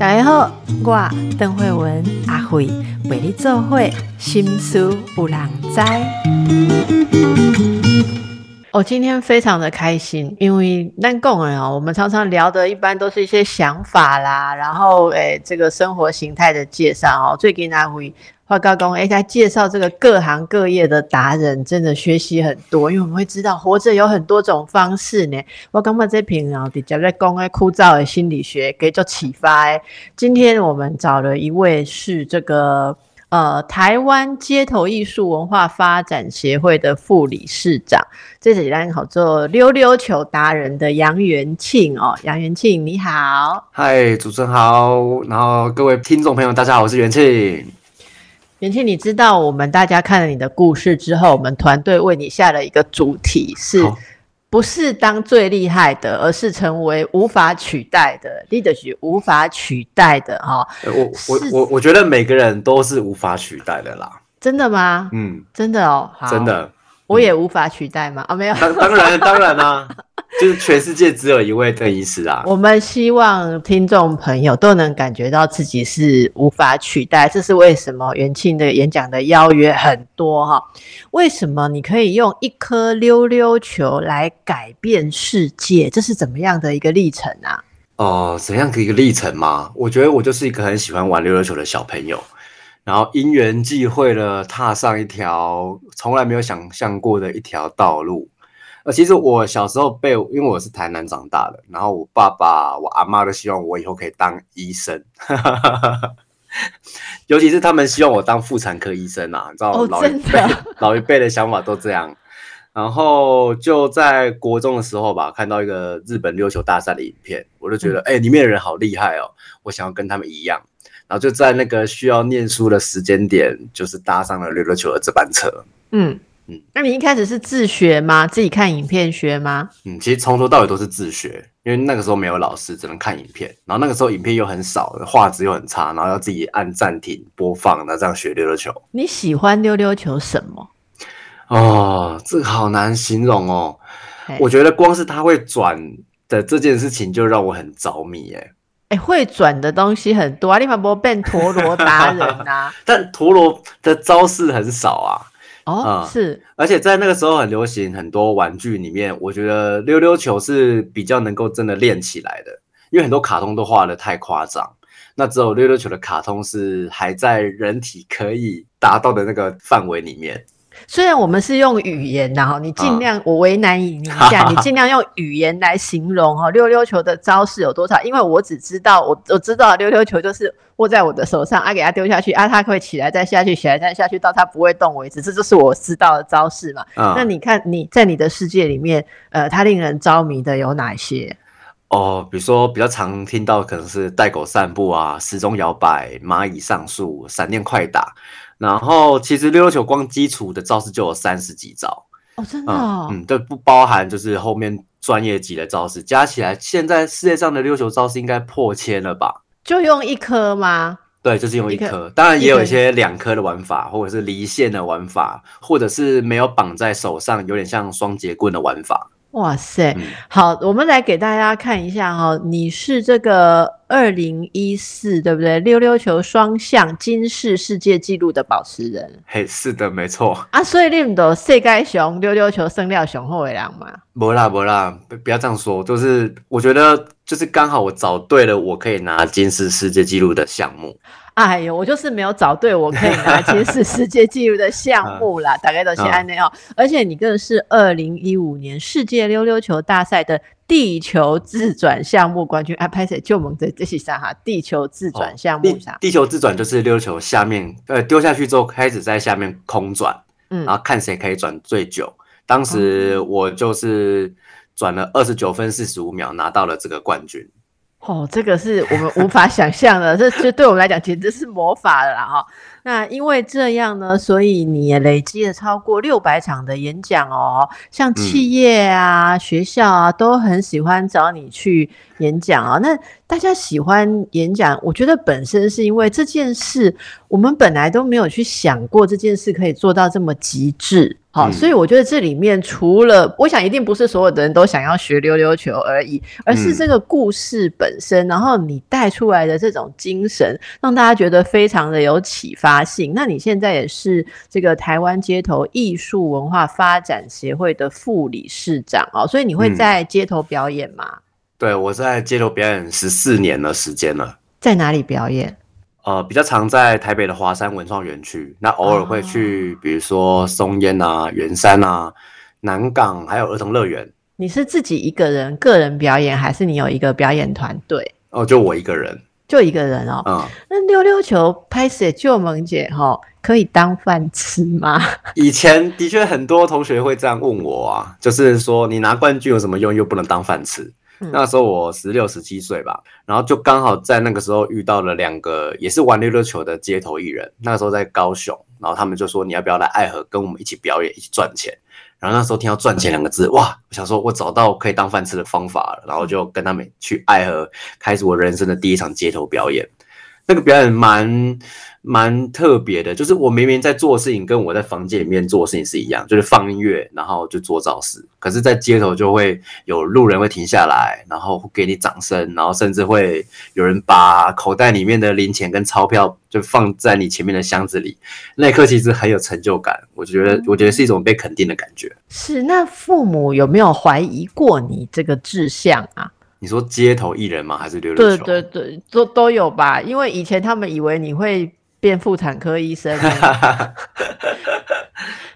大家好，我邓慧文阿慧为你做会心思有人知。我今天非常的开心，因为咱讲的哦，我们常常聊的一般都是一些想法啦，然后诶，这个生活形态的介绍哦。最近阿慧华高公诶，在介绍这个各行各业的达人，真的学习很多，因为我们会知道活着有很多种方式呢。我刚把这篇哦，直接在讲诶枯燥的心理学给做启发诶。今天我们找了一位是这个。呃，台湾街头艺术文化发展协会的副理事长，这是咱好做溜溜球达人的杨元庆哦。杨元庆，你好。嗨，主持人好。然后各位听众朋友，大家好，我是元庆。元庆，你知道我们大家看了你的故事之后，我们团队为你下了一个主题是。不是当最厉害的，而是成为无法取代的 leadership，无法取代的哈。我我我我觉得每个人都是无法取代的啦。真的吗？嗯，真的哦，真的。我也无法取代吗？啊，没有。当当然当然啦，就是全世界只有一位邓医师啊。我们希望听众朋友都能感觉到自己是无法取代，这是为什么？元庆的演讲的邀约很多哈。为什么你可以用一颗溜溜球来改变世界？这是怎么样的一个历程啊？哦，怎样的一个历程吗？我觉得我就是一个很喜欢玩溜溜球的小朋友。然后因缘际会了，踏上一条从来没有想象过的一条道路。呃，其实我小时候被，因为我是台南长大的，然后我爸爸、我阿妈都希望我以后可以当医生，尤其是他们希望我当妇产科医生啊，你知道老一辈老一辈的想法都这样。然后就在国中的时候吧，看到一个日本溜球大赛的影片，我就觉得，哎，里面的人好厉害哦，我想要跟他们一样。然后就在那个需要念书的时间点，就是搭上了溜溜球的这班车。嗯嗯，那你一开始是自学吗？自己看影片学吗？嗯，其实从头到尾都是自学，因为那个时候没有老师，只能看影片。然后那个时候影片又很少，画质又很差，然后要自己按暂停播放，那这样学溜溜球。你喜欢溜溜球什么？哦，这个好难形容哦。我觉得光是它会转的这件事情就让我很着迷，哎。哎，会转的东西很多啊！你马不变陀螺达人啊？但陀螺的招式很少啊。哦，是。而且在那个时候很流行，很多玩具里面，我觉得溜溜球是比较能够真的练起来的，因为很多卡通都画的太夸张，那只有溜溜球的卡通是还在人体可以达到的那个范围里面。虽然我们是用语言然后你尽量我为难你一下，你尽量用语言来形容哈溜溜球的招式有多少？因为我只知道我我知道溜溜球就是握在我的手上啊，给它丢下去啊，它会起来再下去，起来再下去到它不会动为止，这就是我知道的招式嘛。那你看你在你的世界里面，呃，它令人着迷的有哪些？哦，比如说比较常听到可能是带狗散步啊，时钟摇摆，蚂蚁上树，闪电快打。然后其实溜溜球光基础的招式就有三十几招哦，真的，嗯，对，不包含就是后面专业级的招式，加起来现在世界上的溜球招式应该破千了吧？就用一颗吗？对，就是用一颗，当然也有一些两颗的玩法，或者是离线的玩法，或者是没有绑在手上，有点像双节棍的玩法。哇塞，好，我们来给大家看一下哈，你是这个二零一四对不对？溜溜球双向金世世界纪录的保持人。嘿，是的，没错。啊，所以你们都世界熊溜溜球生料雄厚的人吗？不啦不啦，不要这样说，就是我觉得就是刚好我找对了，我可以拿金世世界纪录的项目。哎呦，我就是没有找对我可以拿金世世界纪录的项目啦，大概都是安内哦。而且你更是二零一五年世界溜溜球大赛的地球自转项目冠军。哎，拍谁就蒙在这些上哈？地球自转项目上，地球自转就是溜溜球下面呃丢下去之后开始在下面空转，嗯，然后看谁可以转最久。当时我就是转了二十九分四十五秒，拿到了这个冠军。哦，这个是我们无法想象的，这这对我们来讲简直是魔法了啦！哈，那因为这样呢，所以你也累积了超过六百场的演讲哦，像企业啊、学校啊都很喜欢找你去演讲啊。那大家喜欢演讲，我觉得本身是因为这件事，我们本来都没有去想过这件事可以做到这么极致。好，所以我觉得这里面除了，我想一定不是所有的人都想要学溜溜球而已，而是这个故事本身，然后你带出来的这种精神，让大家觉得非常的有启发性。那你现在也是这个台湾街头艺术文化发展协会的副理事长哦，所以你会在街头表演吗？对，我在街头表演十四年的时间了。在哪里表演？呃，比较常在台北的华山文创园区，那偶尔会去，比如说松烟啊、圆山啊、南港，还有儿童乐园。你是自己一个人个人表演，还是你有一个表演团队？哦，就我一个人，就一个人哦。嗯，那溜溜球拍摄救萌姐哈，可以当饭吃吗？以前的确很多同学会这样问我啊，就是说你拿冠军有什么用，又不能当饭吃。那时候我十六十七岁吧，然后就刚好在那个时候遇到了两个也是玩溜溜球的街头艺人。那个时候在高雄，然后他们就说你要不要来爱河跟我们一起表演，一起赚钱。然后那时候听到赚钱两个字，哇！我想说我找到可以当饭吃的方法了，然后就跟他们去爱河，开始我人生的第一场街头表演。那个表演蛮。蛮特别的，就是我明明在做事情，跟我在房间里面做事情是一样，就是放音乐，然后就做造势。可是，在街头就会有路人会停下来，然后给你掌声，然后甚至会有人把口袋里面的零钱跟钞票就放在你前面的箱子里。那一刻其实很有成就感，我觉得，我觉得是一种被肯定的感觉。是，那父母有没有怀疑过你这个志向啊？你说街头艺人吗？还是溜溜球？对对对，都都有吧。因为以前他们以为你会。变妇产科医生。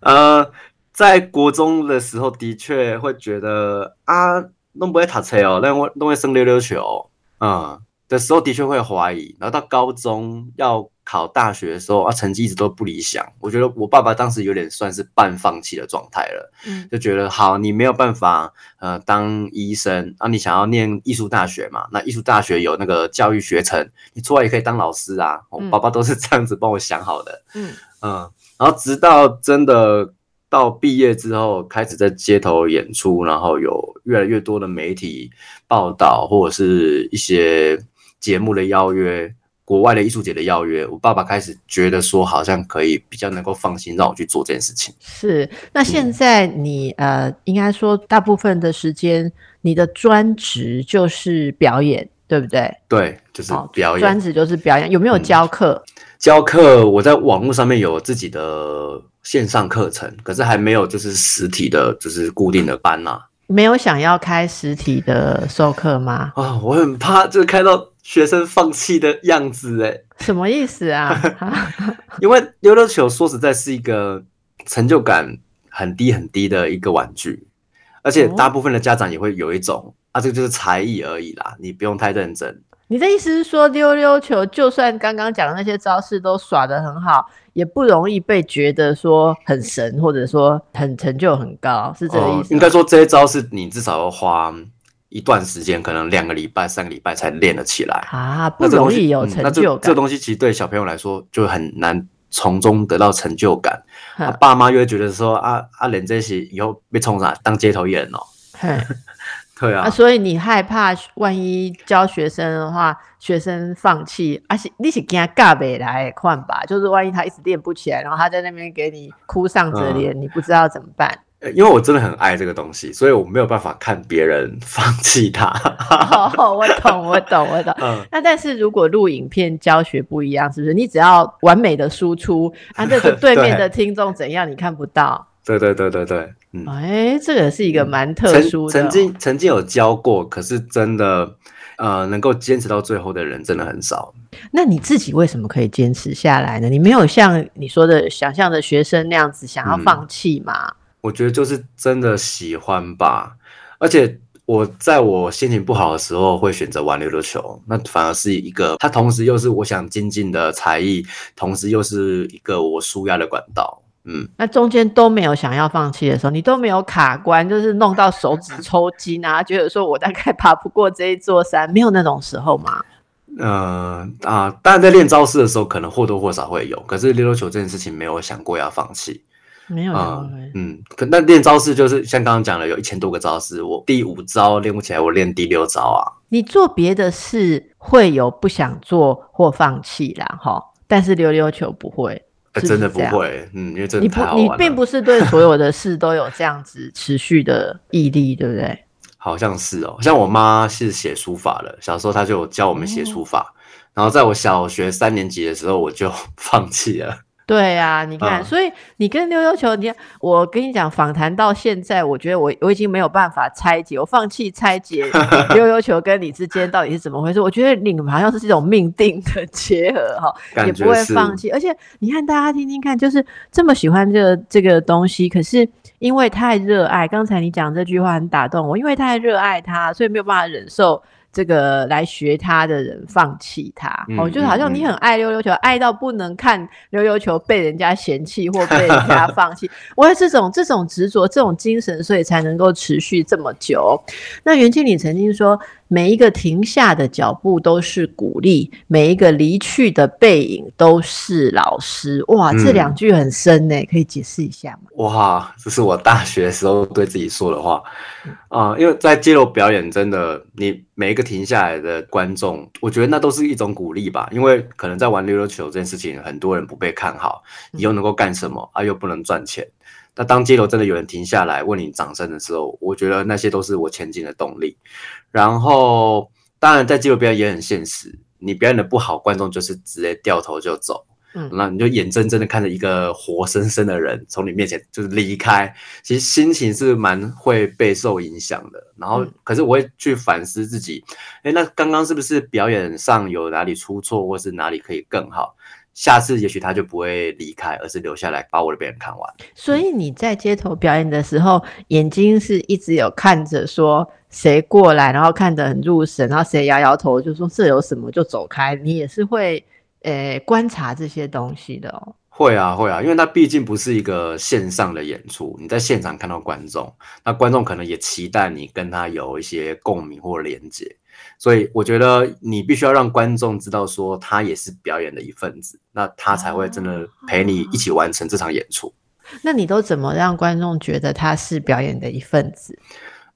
呃，在国中的时候，的确会觉得啊，弄不会读车哦，那我弄会生溜溜球，嗯，的时候的确会怀疑。然后到高中要。考大学的时候啊，成绩一直都不理想。我觉得我爸爸当时有点算是半放弃的状态了，嗯，就觉得好，你没有办法呃当医生啊，你想要念艺术大学嘛？那艺术大学有那个教育学程，你出来也可以当老师啊。我爸爸都是这样子帮我想好的，嗯嗯。然后直到真的到毕业之后，开始在街头演出，然后有越来越多的媒体报道或者是一些节目的邀约。国外的艺术节的邀约，我爸爸开始觉得说，好像可以比较能够放心让我去做这件事情。是，那现在你呃，应该说大部分的时间，你的专职就是表演，对不对？对，就是表演。专职就是表演，有没有教课？教课，我在网络上面有自己的线上课程，可是还没有就是实体的，就是固定的班呐。没有想要开实体的授课吗？啊，我很怕，就是开到。学生放弃的样子，哎，什么意思啊？因为溜溜球说实在是一个成就感很低很低的一个玩具，而且大部分的家长也会有一种啊，这个就是才艺而已啦，你不用太认真。你的意思是说，溜溜球就算刚刚讲的那些招式都耍得很好，也不容易被觉得说很神，或者说很成就很高，是这个意思？应该说这些招式你至少要花。一段时间，可能两个礼拜、三个礼拜才练得起来啊，不容易有成就感。这东西其实对小朋友来说就很难从中得到成就感。他爸妈又会觉得说啊啊，练这些以后被冲上当街头艺人哦。对啊，所以你害怕万一教学生的话，学生放弃，而且你是给他尬北来换吧，就是万一他一直练不起来，然后他在那边给你哭丧着脸，你不知道怎么办。因为我真的很爱这个东西，所以我没有办法看别人 放弃它。我懂，我懂，我懂。嗯，那但是如果录影片教学不一样，是不是？你只要完美的输出，啊，这个 对面的听众怎样，你看不到。对对对对对，嗯，哎，这个是一个蛮特殊的。曾经曾经有教过，可是真的，呃，能够坚持到最后的人真的很少。那你自己为什么可以坚持下来呢？你没有像你说的想象的学生那样子想要放弃吗？我觉得就是真的喜欢吧，而且我在我心情不好的时候会选择玩溜溜球，那反而是一个，它同时又是我想精进的才艺，同时又是一个我舒压的管道。嗯，那中间都没有想要放弃的时候，你都没有卡关，就是弄到手指抽筋啊，觉得说我大概爬不过这一座山，没有那种时候吗？呃啊，当然在练招式的时候，可能或多或少会有，可是溜溜球这件事情没有想过要放弃。没有啊，嗯，可那练招式就是像刚刚讲的，有一千多个招式，我第五招练不起来，我练第六招啊。你做别的事会有不想做或放弃啦，哈，但是溜溜球不会，真的不会，嗯，因为真的太好玩你并不是对 所有的事都有这样子持续的毅力，对不对？好像是哦，像我妈是写书法的，小时候她就教我们写书法，然后在我小学三年级的时候，我就 放弃了。对呀，你看，所以你跟溜溜球，你我跟你讲，访谈到现在，我觉得我我已经没有办法拆解，我放弃拆解 溜溜球跟你之间到底是怎么回事。我觉得你们好像是这种命定的结合哈，也不会放弃。而且你看，大家听听看，就是这么喜欢这个这个东西，可是因为太热爱，刚才你讲这句话很打动我，因为太热爱它，所以没有办法忍受。这个来学他的人放弃他，哦，就好像你很爱溜溜球，爱到不能看溜溜球被人家嫌弃或被人家 放弃。我有这种这种执着，这种精神，所以才能够持续这么久。那袁经理曾经说。每一个停下的脚步都是鼓励，每一个离去的背影都是老师。哇，这两句很深呢，可以解释一下吗？哇，这是我大学时候对自己说的话啊，因为在街头表演，真的，你每一个停下来的观众，我觉得那都是一种鼓励吧。因为可能在玩溜溜球这件事情，很多人不被看好，你又能够干什么啊？又不能赚钱。那当街头真的有人停下来问你掌声的时候，我觉得那些都是我前进的动力。然后，当然在街头表演也很现实，你表演的不好，观众就是直接掉头就走。嗯，那你就眼睁睁的看着一个活生生的人从你面前就是离开，其实心情是蛮会备受影响的。然后，可是我会去反思自己，哎，那刚刚是不是表演上有哪里出错，或是哪里可以更好？下次也许他就不会离开，而是留下来把我的表演看完。所以你在街头表演的时候，眼睛是一直有看着说谁过来，然后看得很入神，然后谁摇摇头就说这有什么就走开。你也是会呃观察这些东西的哦。会啊会啊，因为那毕竟不是一个线上的演出，你在现场看到观众，那观众可能也期待你跟他有一些共鸣或连接。所以我觉得你必须要让观众知道，说他也是表演的一份子，那他才会真的陪你一起完成这场演出。那你都怎么让观众觉得他是表演的一份子？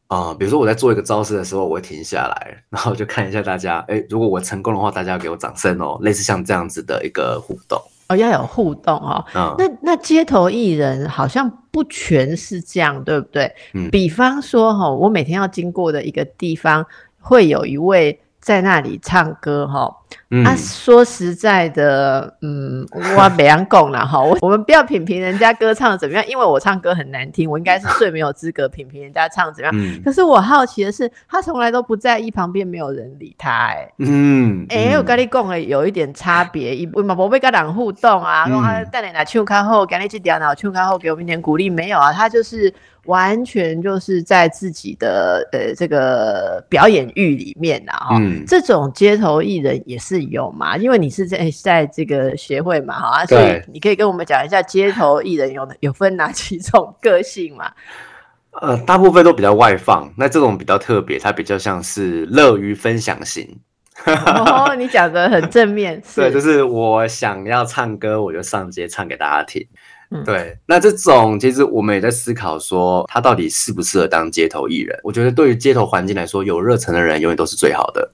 啊，比如说我在做一个招式的时候，我会停下来，然后就看一下大家，哎，如果我成功的话，大家要给我掌声哦，类似像这样子的一个互动哦，要有互动哦。那那街头艺人好像不全是这样，对不对？嗯。比方说哈，我每天要经过的一个地方。会有一位在那里唱歌哈，啊，说实在的，嗯，我没样讲了哈，我我们不要品评人家歌唱的怎么样，因为我唱歌很难听，我应该是最没有资格品评人家唱怎么样。可是我好奇的是，他从来都不在意旁边没有人理他，哎，嗯，哎，我跟你讲了，有一点差别，一嘛不会跟人互动啊，然后带你来唱歌后，给你去点脑唱歌后，给我们一点鼓励，没有啊，他就是。完全就是在自己的呃这个表演欲里面呐哈，这种街头艺人也是有嘛，因为你是在在这个协会嘛好啊，所以你可以跟我们讲一下街头艺人有有分哪几种个性嘛？呃，大部分都比较外放，那这种比较特别，它比较像是乐于分享型。哦，你讲的很正面，对，就是我想要唱歌，我就上街唱给大家听。对，那这种其实我们也在思考说，他到底适不适合当街头艺人？我觉得对于街头环境来说，有热忱的人永远都是最好的。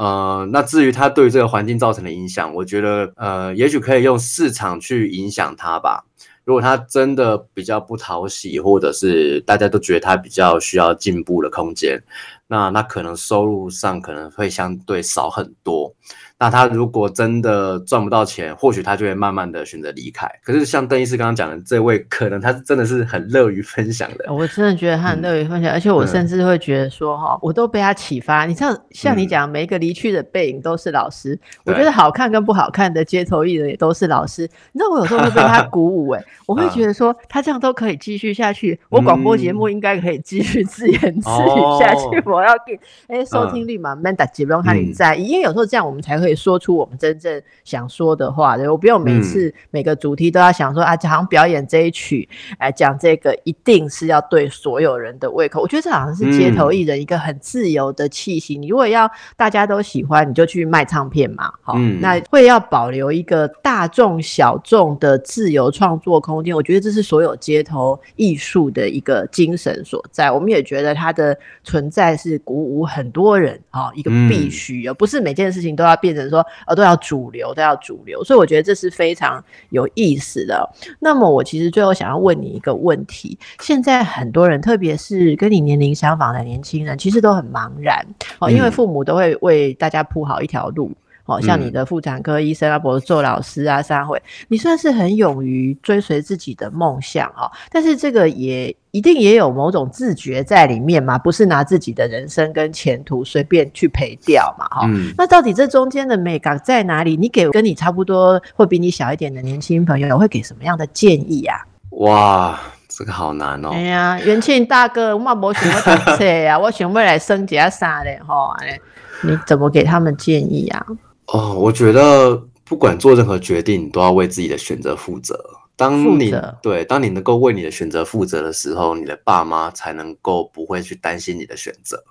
呃，那至于他对这个环境造成的影响，我觉得呃，也许可以用市场去影响他吧。如果他真的比较不讨喜，或者是大家都觉得他比较需要进步的空间，那那可能收入上可能会相对少很多。那他如果真的赚不到钱，或许他就会慢慢的选择离开。可是像邓医师刚刚讲的这位，可能他是真的是很乐于分享的。我真的觉得他很乐于分享，而且我甚至会觉得说，哈，我都被他启发。你像像你讲，每一个离去的背影都是老师。我觉得好看跟不好看的街头艺人也都是老师。你知道我有时候会被他 鼓舞，哎，我会觉得说他这样都可以继续下去，我广播节目应该可以继续自言自语下去。我要给哎收听率嘛，man 打几不用看你在意，因为有时候这样我们才可。以说出我们真正想说的话。对，我不用每次每个主题都要想说啊，好像表演这一曲，哎，讲这个一定是要对所有人的胃口。我觉得这好像是街头艺人一个很自由的气息。你如果要大家都喜欢，你就去卖唱片嘛。好，那会要保留一个大众小众的自由创作空间。我觉得这是所有街头艺术的一个精神所在。我们也觉得它的存在是鼓舞很多人啊，一个必须，而不是每件事情都要变成说呃都要主流，都要主流。所以我觉得这是非常有意思的。那么我其实最后想要问你一个问题：现在很多人，特别是跟你年龄相仿的年轻人，其实都很茫然哦，因为父母都会为大家铺好一条路。哦，像你的妇产科医生啊，博士做老师啊，三会，你算是很勇于追随自己的梦想哦。但是这个也一定也有某种自觉在里面嘛，不是拿自己的人生跟前途随便去赔掉嘛，哈。那到底这中间的美感在哪里？你给跟你差不多或比你小一点的年轻朋友，会给什么样的建议啊？哇，这个好难哦。哎呀，元庆大哥，我冇想要读册呀，我想要来升级下啥的？哈，你怎么给他们建议啊？哦，我觉得不管做任何决定，你都要为自己的选择负责。当你对，当你能够为你的选择负责的时候，你的爸妈才能够不会去担心你的选择。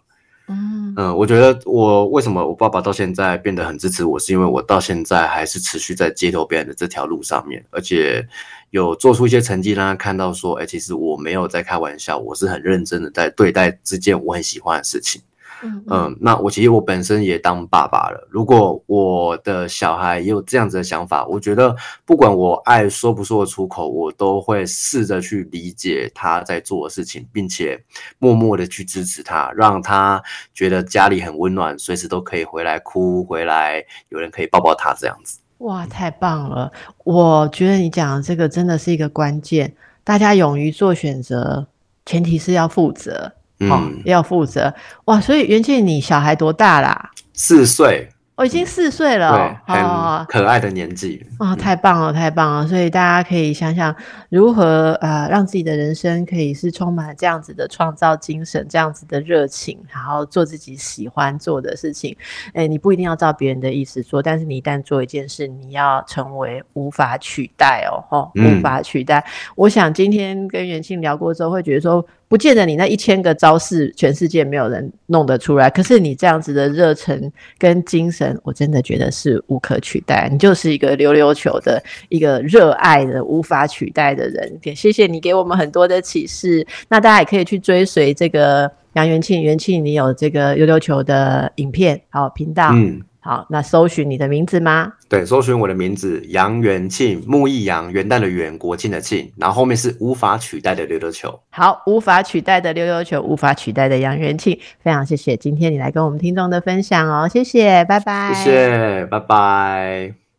嗯嗯，我觉得我为什么我爸爸到现在变得很支持我，是因为我到现在还是持续在街头表演的这条路上面，而且有做出一些成绩，让他看到说，哎，其实我没有在开玩笑，我是很认真的在对待这件我很喜欢的事情。嗯那我其实我本身也当爸爸了。如果我的小孩也有这样子的想法，我觉得不管我爱说不说得出口，我都会试着去理解他在做的事情，并且默默的去支持他，让他觉得家里很温暖，随时都可以回来哭，回来有人可以抱抱他这样子。哇，太棒了！我觉得你讲的这个真的是一个关键，大家勇于做选择，前提是要负责。嗯，要负责哇！所以元庆，你小孩多大啦？四岁。我已经四岁了，对，很可爱的年纪啊，太棒了，太棒了！所以大家可以想想如何呃，让自己的人生可以是充满这样子的创造精神，这样子的热情，然后做自己喜欢做的事情。哎，你不一定要照别人的意思做，但是你一旦做一件事，你要成为无法取代哦，吼，无法取代。我想今天跟元庆聊过之后，会觉得说，不见得你那一千个招式，全世界没有人弄得出来，可是你这样子的热忱跟精神。我真的觉得是无可取代，你就是一个溜溜球的一个热爱的无法取代的人。也谢谢你给我们很多的启示。那大家也可以去追随这个杨元庆，元庆你有这个溜溜球的影片好频道。嗯。好，那搜寻你的名字吗？对，搜寻我的名字杨元庆，木易杨，元旦的元，国庆的庆，然后后面是无法取代的溜溜球。好，无法取代的溜溜球，无法取代的杨元庆，非常谢谢今天你来跟我们听众的分享哦，谢谢，拜拜，谢谢，拜拜。